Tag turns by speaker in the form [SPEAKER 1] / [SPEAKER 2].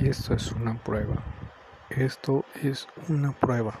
[SPEAKER 1] Esto es una prueba. Esto es una prueba.